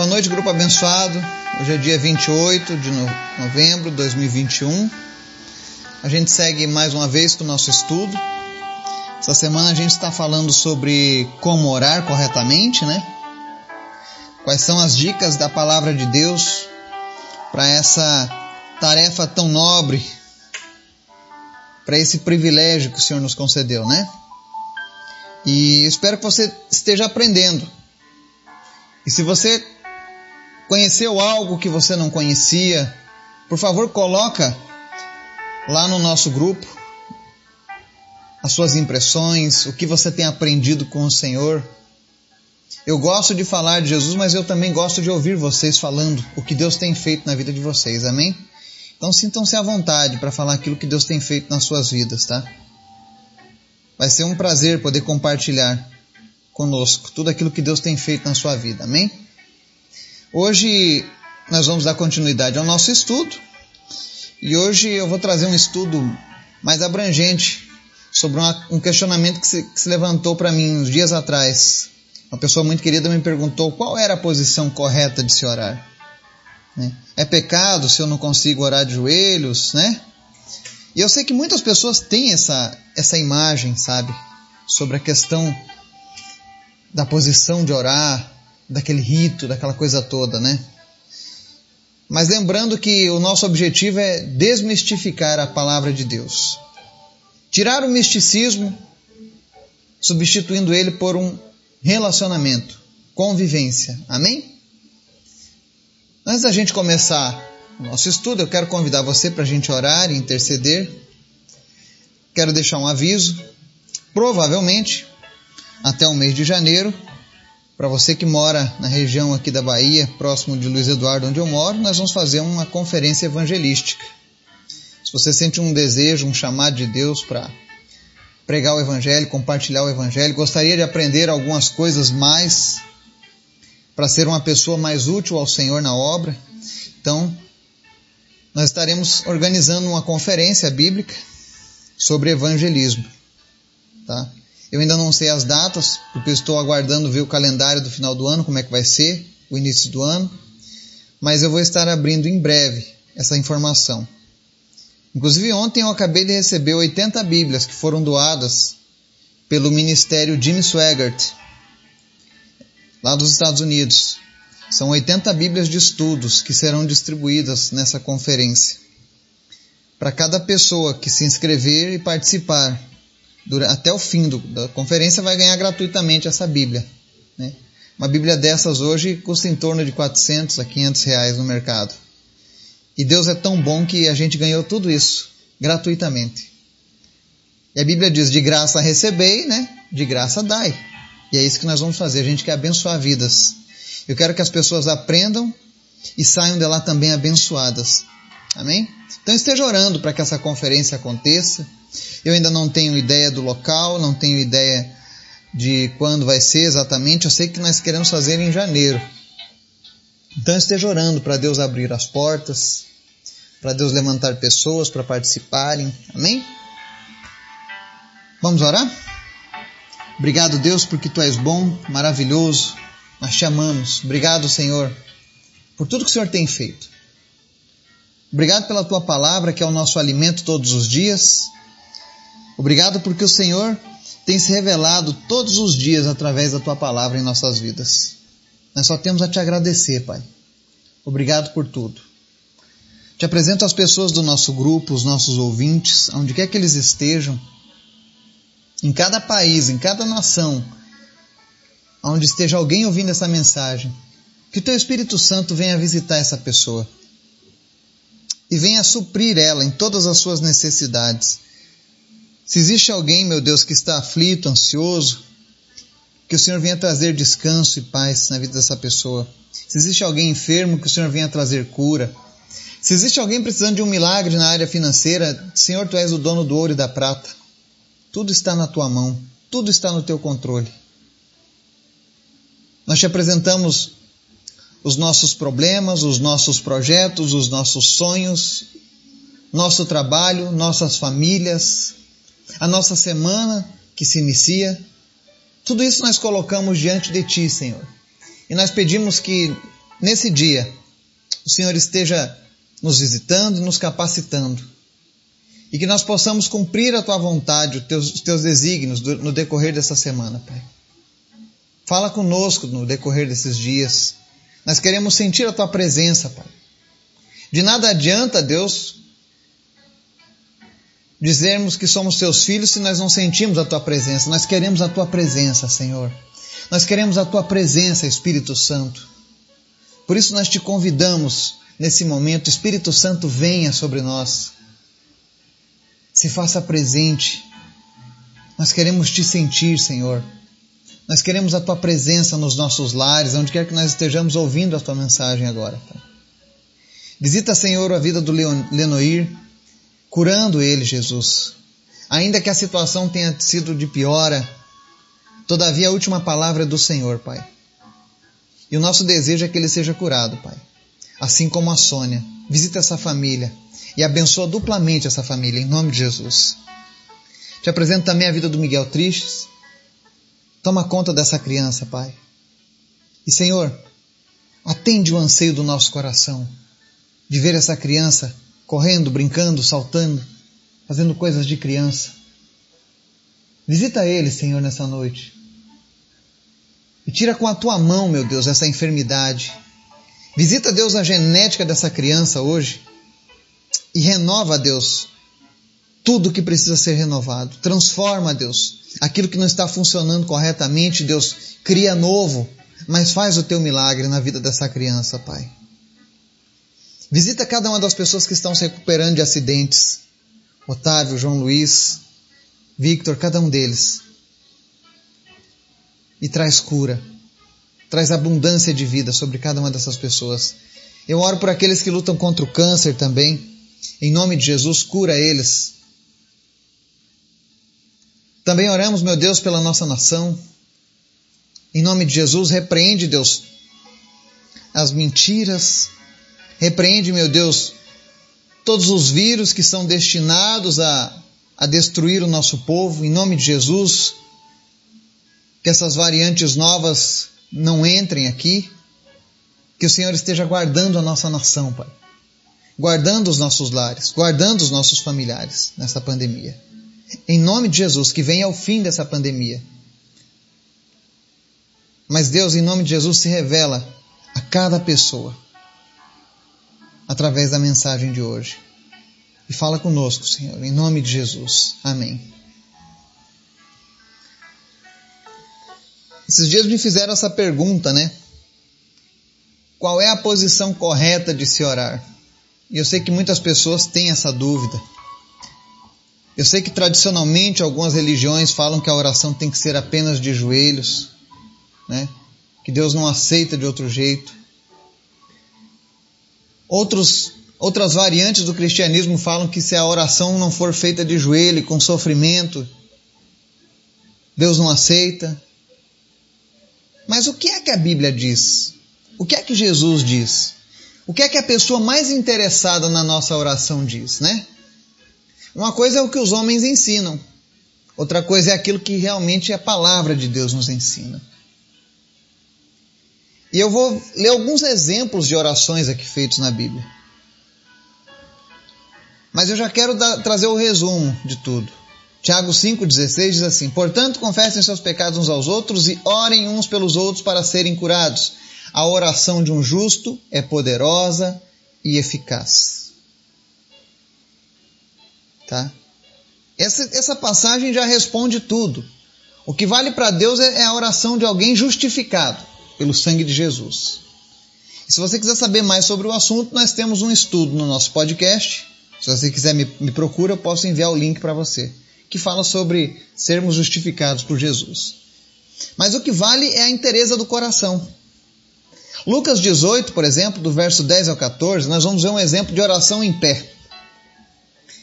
Boa noite, grupo abençoado. Hoje é dia 28 de novembro de 2021. A gente segue mais uma vez com o nosso estudo. Essa semana a gente está falando sobre como orar corretamente, né? Quais são as dicas da palavra de Deus para essa tarefa tão nobre, para esse privilégio que o Senhor nos concedeu, né? E espero que você esteja aprendendo. E se você conheceu algo que você não conhecia, por favor, coloca lá no nosso grupo as suas impressões, o que você tem aprendido com o Senhor. Eu gosto de falar de Jesus, mas eu também gosto de ouvir vocês falando o que Deus tem feito na vida de vocês. Amém? Então sintam-se à vontade para falar aquilo que Deus tem feito nas suas vidas, tá? Vai ser um prazer poder compartilhar conosco tudo aquilo que Deus tem feito na sua vida. Amém? Hoje nós vamos dar continuidade ao nosso estudo e hoje eu vou trazer um estudo mais abrangente sobre uma, um questionamento que se, que se levantou para mim uns dias atrás. Uma pessoa muito querida me perguntou qual era a posição correta de se orar. Né? É pecado se eu não consigo orar de joelhos, né? E eu sei que muitas pessoas têm essa, essa imagem, sabe? Sobre a questão da posição de orar, daquele rito, daquela coisa toda, né? Mas lembrando que o nosso objetivo é desmistificar a palavra de Deus. Tirar o misticismo, substituindo ele por um relacionamento, convivência. Amém? Antes da gente começar o nosso estudo, eu quero convidar você para a gente orar e interceder. Quero deixar um aviso. Provavelmente, até o mês de janeiro, para você que mora na região aqui da Bahia, próximo de Luiz Eduardo, onde eu moro, nós vamos fazer uma conferência evangelística. Se você sente um desejo, um chamado de Deus para pregar o Evangelho, compartilhar o Evangelho, gostaria de aprender algumas coisas mais para ser uma pessoa mais útil ao Senhor na obra, então nós estaremos organizando uma conferência bíblica sobre evangelismo. Tá? Eu ainda não sei as datas, porque estou aguardando ver o calendário do final do ano, como é que vai ser, o início do ano. Mas eu vou estar abrindo em breve essa informação. Inclusive, ontem eu acabei de receber 80 Bíblias que foram doadas pelo Ministério Jim Swaggart, lá dos Estados Unidos. São 80 Bíblias de estudos que serão distribuídas nessa conferência. Para cada pessoa que se inscrever e participar até o fim do, da conferência vai ganhar gratuitamente essa Bíblia. Né? Uma Bíblia dessas hoje custa em torno de 400 a 500 reais no mercado. E Deus é tão bom que a gente ganhou tudo isso gratuitamente. E a Bíblia diz: de graça recebei, né? de graça dai. E é isso que nós vamos fazer. A gente quer abençoar vidas. Eu quero que as pessoas aprendam e saiam de lá também abençoadas. Amém? Então esteja orando para que essa conferência aconteça eu ainda não tenho ideia do local, não tenho ideia de quando vai ser exatamente. Eu sei que nós queremos fazer em janeiro. Então esteja orando para Deus abrir as portas, para Deus levantar pessoas para participarem. Amém? Vamos orar? Obrigado, Deus, porque tu és bom, maravilhoso. Nós te amamos. Obrigado, Senhor, por tudo que o Senhor tem feito. Obrigado pela tua palavra, que é o nosso alimento todos os dias. Obrigado porque o Senhor tem se revelado todos os dias através da tua palavra em nossas vidas. Nós só temos a te agradecer, Pai. Obrigado por tudo. Te apresento as pessoas do nosso grupo, os nossos ouvintes, onde quer que eles estejam, em cada país, em cada nação, onde esteja alguém ouvindo essa mensagem, que teu Espírito Santo venha visitar essa pessoa e venha suprir ela em todas as suas necessidades se existe alguém, meu Deus, que está aflito, ansioso, que o Senhor venha trazer descanso e paz na vida dessa pessoa. Se existe alguém enfermo, que o Senhor venha trazer cura. Se existe alguém precisando de um milagre na área financeira, Senhor, tu és o dono do ouro e da prata. Tudo está na tua mão, tudo está no teu controle. Nós te apresentamos os nossos problemas, os nossos projetos, os nossos sonhos, nosso trabalho, nossas famílias, a nossa semana que se inicia. Tudo isso nós colocamos diante de Ti, Senhor. E nós pedimos que nesse dia o Senhor esteja nos visitando, nos capacitando e que nós possamos cumprir a tua vontade, os teus, os teus desígnios no decorrer dessa semana, Pai. Fala conosco no decorrer desses dias. Nós queremos sentir a tua presença, Pai. De nada adianta, Deus, dizermos que somos teus filhos se nós não sentimos a tua presença. Nós queremos a tua presença, Senhor. Nós queremos a tua presença, Espírito Santo. Por isso nós te convidamos nesse momento, Espírito Santo, venha sobre nós se faça presente. Nós queremos te sentir, Senhor. Nós queremos a tua presença nos nossos lares, onde quer que nós estejamos ouvindo a tua mensagem agora. Visita, Senhor, a vida do Lenoir, curando ele, Jesus. Ainda que a situação tenha sido de piora, todavia a última palavra é do Senhor, Pai. E o nosso desejo é que ele seja curado, Pai. Assim como a Sônia. Visita essa família e abençoa duplamente essa família, em nome de Jesus. Te apresento também a vida do Miguel Tristes. Toma conta dessa criança, Pai. E Senhor, atende o anseio do nosso coração de ver essa criança correndo, brincando, saltando, fazendo coisas de criança. Visita ele, Senhor, nessa noite. E tira com a tua mão, meu Deus, essa enfermidade. Visita, Deus, a genética dessa criança hoje e renova, Deus, tudo que precisa ser renovado. Transforma, Deus, aquilo que não está funcionando corretamente, Deus, cria novo, mas faz o teu milagre na vida dessa criança, Pai. Visita cada uma das pessoas que estão se recuperando de acidentes. Otávio, João Luiz, Victor, cada um deles. E traz cura, traz abundância de vida sobre cada uma dessas pessoas. Eu oro por aqueles que lutam contra o câncer também. Em nome de Jesus, cura eles. Também oramos, meu Deus, pela nossa nação. Em nome de Jesus, repreende, Deus, as mentiras. Repreende, meu Deus, todos os vírus que são destinados a, a destruir o nosso povo. Em nome de Jesus, que essas variantes novas não entrem aqui. Que o Senhor esteja guardando a nossa nação, Pai guardando os nossos lares, guardando os nossos familiares nessa pandemia. Em nome de Jesus, que venha ao fim dessa pandemia. Mas Deus, em nome de Jesus, se revela a cada pessoa através da mensagem de hoje. E fala conosco, Senhor, em nome de Jesus. Amém. Esses dias me fizeram essa pergunta, né? Qual é a posição correta de se orar? E eu sei que muitas pessoas têm essa dúvida. Eu sei que tradicionalmente algumas religiões falam que a oração tem que ser apenas de joelhos, né? Que Deus não aceita de outro jeito. Outros, outras variantes do cristianismo falam que se a oração não for feita de joelho, com sofrimento, Deus não aceita. Mas o que é que a Bíblia diz? O que é que Jesus diz? O que é que a pessoa mais interessada na nossa oração diz, né? Uma coisa é o que os homens ensinam, outra coisa é aquilo que realmente a palavra de Deus nos ensina. E eu vou ler alguns exemplos de orações aqui feitos na Bíblia. Mas eu já quero dar, trazer o resumo de tudo. Tiago 5,16 diz assim: Portanto, confessem seus pecados uns aos outros e orem uns pelos outros para serem curados. A oração de um justo é poderosa e eficaz. Tá? Essa, essa passagem já responde tudo. O que vale para Deus é, é a oração de alguém justificado pelo sangue de Jesus. E se você quiser saber mais sobre o assunto, nós temos um estudo no nosso podcast. Se você quiser me, me procura, eu posso enviar o link para você, que fala sobre sermos justificados por Jesus. Mas o que vale é a interesa do coração. Lucas 18, por exemplo, do verso 10 ao 14, nós vamos ver um exemplo de oração em pé.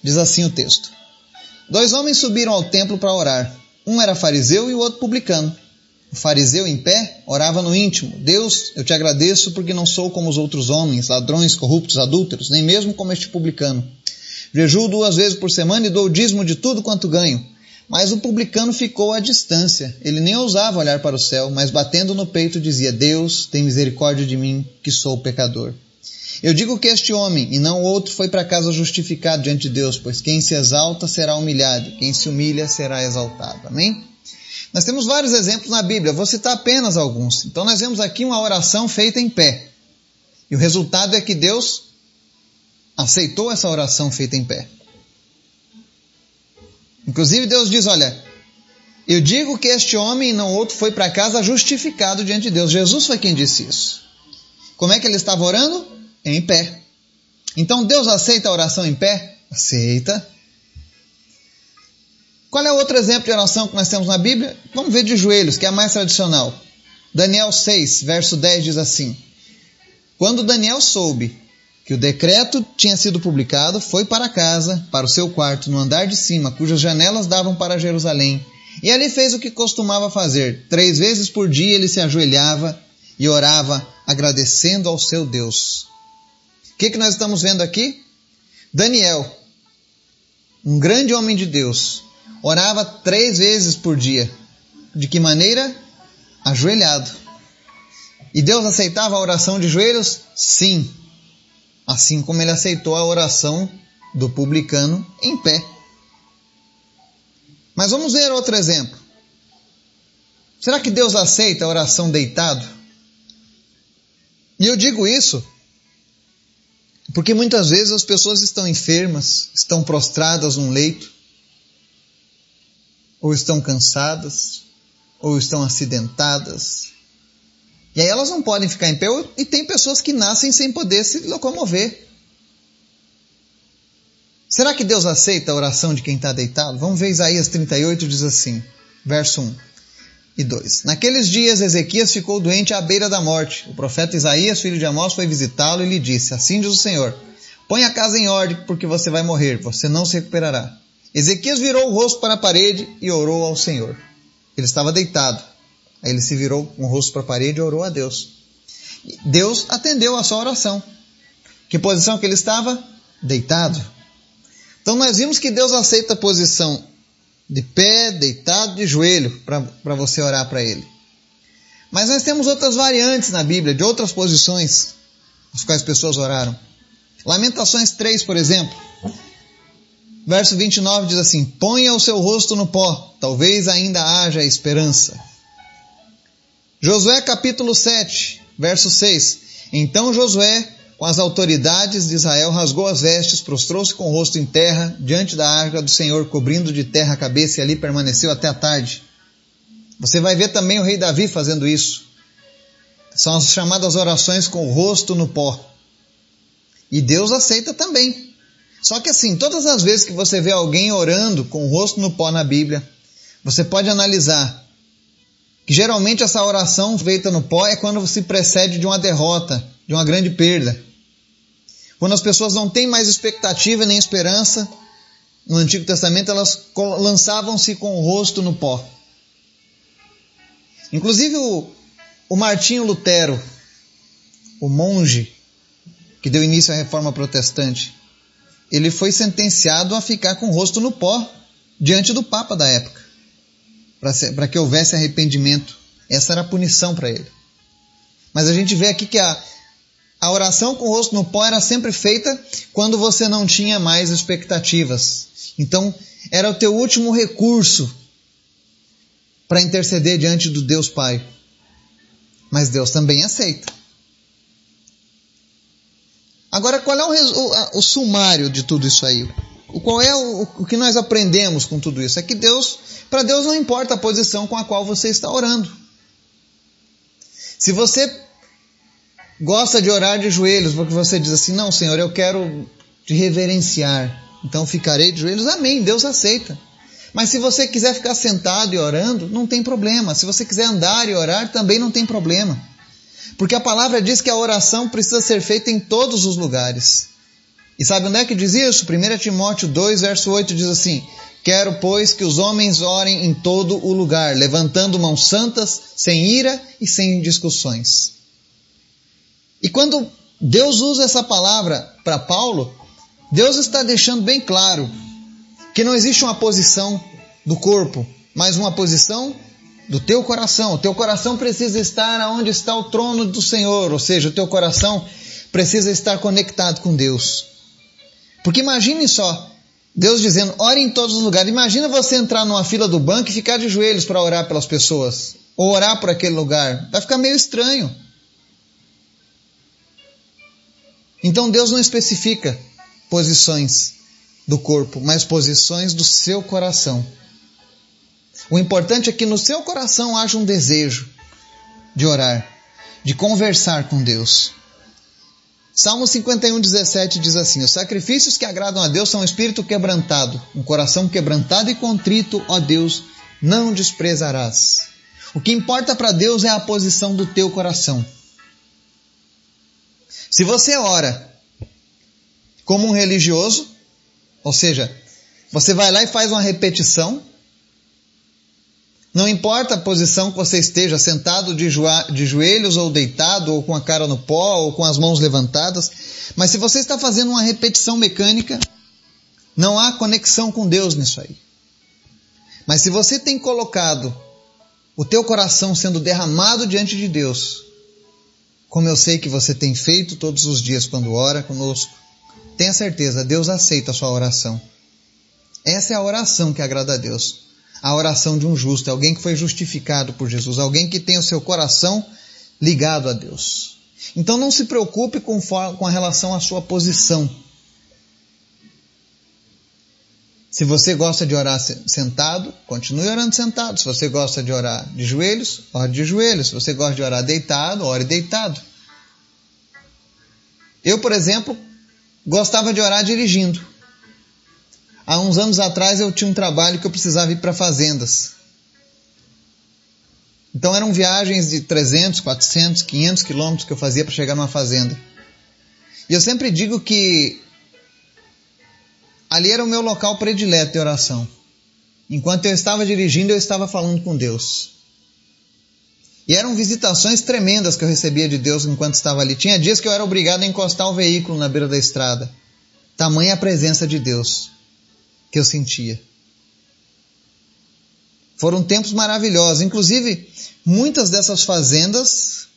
Diz assim o texto: Dois homens subiram ao templo para orar. Um era fariseu e o outro publicano. O fariseu em pé orava no íntimo: Deus, eu te agradeço porque não sou como os outros homens, ladrões, corruptos, adúlteros, nem mesmo como este publicano. Jejuo duas vezes por semana e dou o dízimo de tudo quanto ganho. Mas o publicano ficou à distância. Ele nem ousava olhar para o céu, mas batendo no peito dizia: Deus, tem misericórdia de mim, que sou pecador. Eu digo que este homem, e não outro, foi para casa justificado diante de Deus, pois quem se exalta será humilhado, quem se humilha será exaltado. Amém? Nós temos vários exemplos na Bíblia, vou citar apenas alguns. Então nós vemos aqui uma oração feita em pé. E o resultado é que Deus aceitou essa oração feita em pé. Inclusive Deus diz: Olha, eu digo que este homem e não outro foi para casa justificado diante de Deus. Jesus foi quem disse isso. Como é que ele estava orando? Em pé. Então Deus aceita a oração em pé? Aceita. Qual é outro exemplo de oração que nós temos na Bíblia? Vamos ver de joelhos, que é a mais tradicional. Daniel 6, verso 10 diz assim: Quando Daniel soube que o decreto tinha sido publicado, foi para casa, para o seu quarto, no andar de cima, cujas janelas davam para Jerusalém. E ali fez o que costumava fazer. Três vezes por dia ele se ajoelhava e orava, agradecendo ao seu Deus. O que, que nós estamos vendo aqui? Daniel, um grande homem de Deus, orava três vezes por dia. De que maneira? Ajoelhado. E Deus aceitava a oração de joelhos? Sim assim como ele aceitou a oração do publicano em pé. Mas vamos ver outro exemplo. Será que Deus aceita a oração deitado? E eu digo isso porque muitas vezes as pessoas estão enfermas, estão prostradas num leito, ou estão cansadas, ou estão acidentadas, e aí elas não podem ficar em pé, e tem pessoas que nascem sem poder se locomover. Será que Deus aceita a oração de quem está deitado? Vamos ver Isaías 38, diz assim, verso 1 e 2. Naqueles dias Ezequias ficou doente à beira da morte. O profeta Isaías, filho de Amós, foi visitá-lo e lhe disse: Assim diz o Senhor: Põe a casa em ordem, porque você vai morrer, você não se recuperará. Ezequias virou o rosto para a parede e orou ao Senhor. Ele estava deitado. Aí ele se virou com o rosto para a parede e orou a Deus. Deus atendeu a sua oração. Que posição que ele estava? Deitado. Então nós vimos que Deus aceita a posição de pé, deitado, de joelho, para você orar para Ele. Mas nós temos outras variantes na Bíblia, de outras posições, as quais pessoas oraram. Lamentações 3, por exemplo. Verso 29 diz assim: Ponha o seu rosto no pó, talvez ainda haja esperança. Josué capítulo 7, verso 6. Então Josué, com as autoridades de Israel, rasgou as vestes, prostrou-se com o rosto em terra, diante da arca do Senhor, cobrindo de terra a cabeça, e ali permaneceu até a tarde. Você vai ver também o rei Davi fazendo isso. São as chamadas orações com o rosto no pó. E Deus aceita também. Só que assim, todas as vezes que você vê alguém orando com o rosto no pó na Bíblia, você pode analisar que geralmente essa oração feita no pó é quando se precede de uma derrota, de uma grande perda. Quando as pessoas não têm mais expectativa nem esperança, no Antigo Testamento elas lançavam-se com o rosto no pó. Inclusive o, o Martinho Lutero, o monge que deu início à reforma protestante, ele foi sentenciado a ficar com o rosto no pó diante do Papa da época para que houvesse arrependimento. Essa era a punição para ele. Mas a gente vê aqui que a, a oração com o rosto no pó era sempre feita quando você não tinha mais expectativas. Então, era o teu último recurso para interceder diante do Deus Pai. Mas Deus também aceita. Agora, qual é o, o, o sumário de tudo isso aí? O qual é o, o que nós aprendemos com tudo isso? É que Deus, para Deus não importa a posição com a qual você está orando. Se você gosta de orar de joelhos, porque você diz assim: "Não, Senhor, eu quero te reverenciar, então ficarei de joelhos". Amém, Deus aceita. Mas se você quiser ficar sentado e orando, não tem problema. Se você quiser andar e orar, também não tem problema. Porque a palavra diz que a oração precisa ser feita em todos os lugares. E sabe onde é que diz isso? 1 Timóteo 2, verso 8 diz assim: Quero, pois, que os homens orem em todo o lugar, levantando mãos santas, sem ira e sem discussões. E quando Deus usa essa palavra para Paulo, Deus está deixando bem claro que não existe uma posição, do corpo, mas uma posição do teu coração. O teu coração precisa estar onde está o trono do Senhor, ou seja, o teu coração precisa estar conectado com Deus. Porque imagine só, Deus dizendo, ore em todos os lugares. Imagina você entrar numa fila do banco e ficar de joelhos para orar pelas pessoas, ou orar por aquele lugar. Vai ficar meio estranho. Então Deus não especifica posições do corpo, mas posições do seu coração. O importante é que no seu coração haja um desejo de orar, de conversar com Deus. Salmo 51, 17 diz assim: Os sacrifícios que agradam a Deus são um espírito quebrantado, um coração quebrantado e contrito, ó Deus, não desprezarás. O que importa para Deus é a posição do teu coração. Se você ora como um religioso, ou seja, você vai lá e faz uma repetição, não importa a posição que você esteja, sentado de, de joelhos ou deitado, ou com a cara no pó, ou com as mãos levantadas, mas se você está fazendo uma repetição mecânica, não há conexão com Deus nisso aí. Mas se você tem colocado o teu coração sendo derramado diante de Deus, como eu sei que você tem feito todos os dias quando ora conosco, tenha certeza, Deus aceita a sua oração. Essa é a oração que agrada a Deus a oração de um justo, alguém que foi justificado por Jesus, alguém que tem o seu coração ligado a Deus. Então não se preocupe com, com relação à sua posição. Se você gosta de orar sentado, continue orando sentado. Se você gosta de orar de joelhos, ore de joelhos. Se você gosta de orar deitado, ore deitado. Eu, por exemplo, gostava de orar dirigindo. Há uns anos atrás eu tinha um trabalho que eu precisava ir para fazendas. Então eram viagens de 300, 400, 500 quilômetros que eu fazia para chegar numa fazenda. E eu sempre digo que ali era o meu local predileto de oração. Enquanto eu estava dirigindo, eu estava falando com Deus. E eram visitações tremendas que eu recebia de Deus enquanto estava ali. Tinha dias que eu era obrigado a encostar o veículo na beira da estrada. Tamanha a presença de Deus que eu sentia. Foram tempos maravilhosos. Inclusive, muitas dessas fazendas,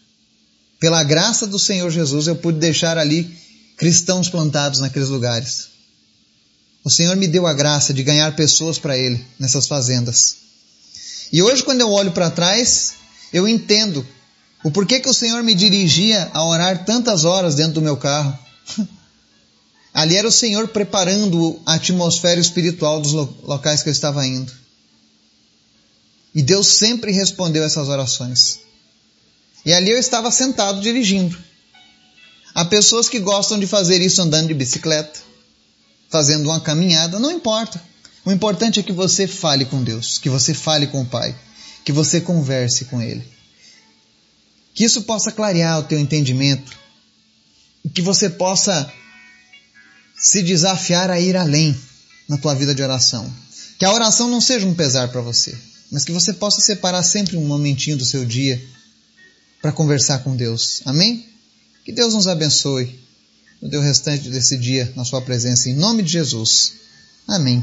pela graça do Senhor Jesus, eu pude deixar ali cristãos plantados naqueles lugares. O Senhor me deu a graça de ganhar pessoas para Ele nessas fazendas. E hoje, quando eu olho para trás, eu entendo o porquê que o Senhor me dirigia a orar tantas horas dentro do meu carro. Ali era o Senhor preparando a atmosfera espiritual dos locais que eu estava indo. E Deus sempre respondeu essas orações. E ali eu estava sentado dirigindo. Há pessoas que gostam de fazer isso andando de bicicleta, fazendo uma caminhada, não importa. O importante é que você fale com Deus, que você fale com o Pai, que você converse com Ele. Que isso possa clarear o teu entendimento, que você possa se desafiar a ir além na tua vida de oração. Que a oração não seja um pesar para você, mas que você possa separar sempre um momentinho do seu dia para conversar com Deus. Amém? Que Deus nos abençoe no teu restante desse dia na sua presença, em nome de Jesus. Amém.